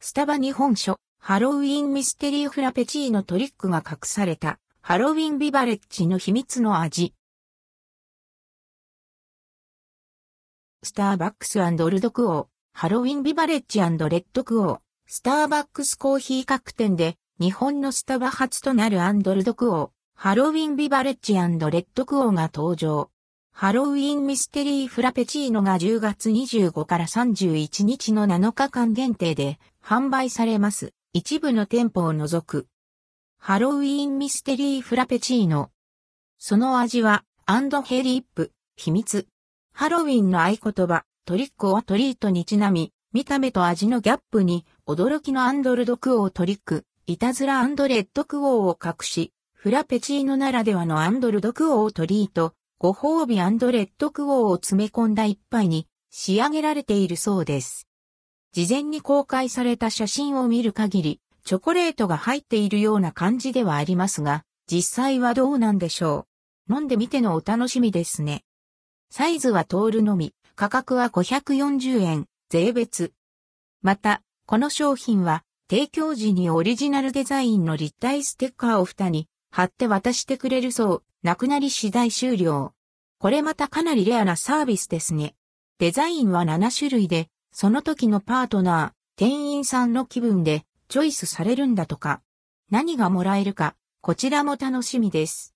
スタバ日本書、ハロウィンミステリーフラペチーノトリックが隠された、ハロウィンビバレッジの秘密の味。スターバックスルドクオー、ハロウィンビバレッジレッドクオー、スターバックスコーヒー各店で、日本のスタバ初となるアンドルドクオー、ハロウィンビバレッジレッドクオーが登場。ハロウィンミステリーフラペチーノが10月25から31日の7日間限定で販売されます。一部の店舗を除く。ハロウィーンミステリーフラペチーノ。その味は、 and hellip、秘密。ハロウィンの合言葉、 Trick or Treat にちなみ、見た目と味のギャップに、驚きの and ldquo トリック、いたずら and rdquo を隠し、フラペチーノならではの and ldquo トリート、ご褒美 and rdquo を詰め込んだ一杯に仕上げられているそうです。事前に公開された写真を見る限り、チョコレートが入っているような感じではありますが、実際はどうなんでしょう。飲んでみてのお楽しみですね。サイズは通るのみ、価格は540円、税別。また、この商品は、提供時にオリジナルデザインの立体ステッカーを蓋に貼って渡してくれるそう。なくなり次第終了。これまたかなりレアなサービスですね。デザインは7種類で、その時のパートナー、店員さんの気分でチョイスされるんだとか。何がもらえるか、こちらも楽しみです。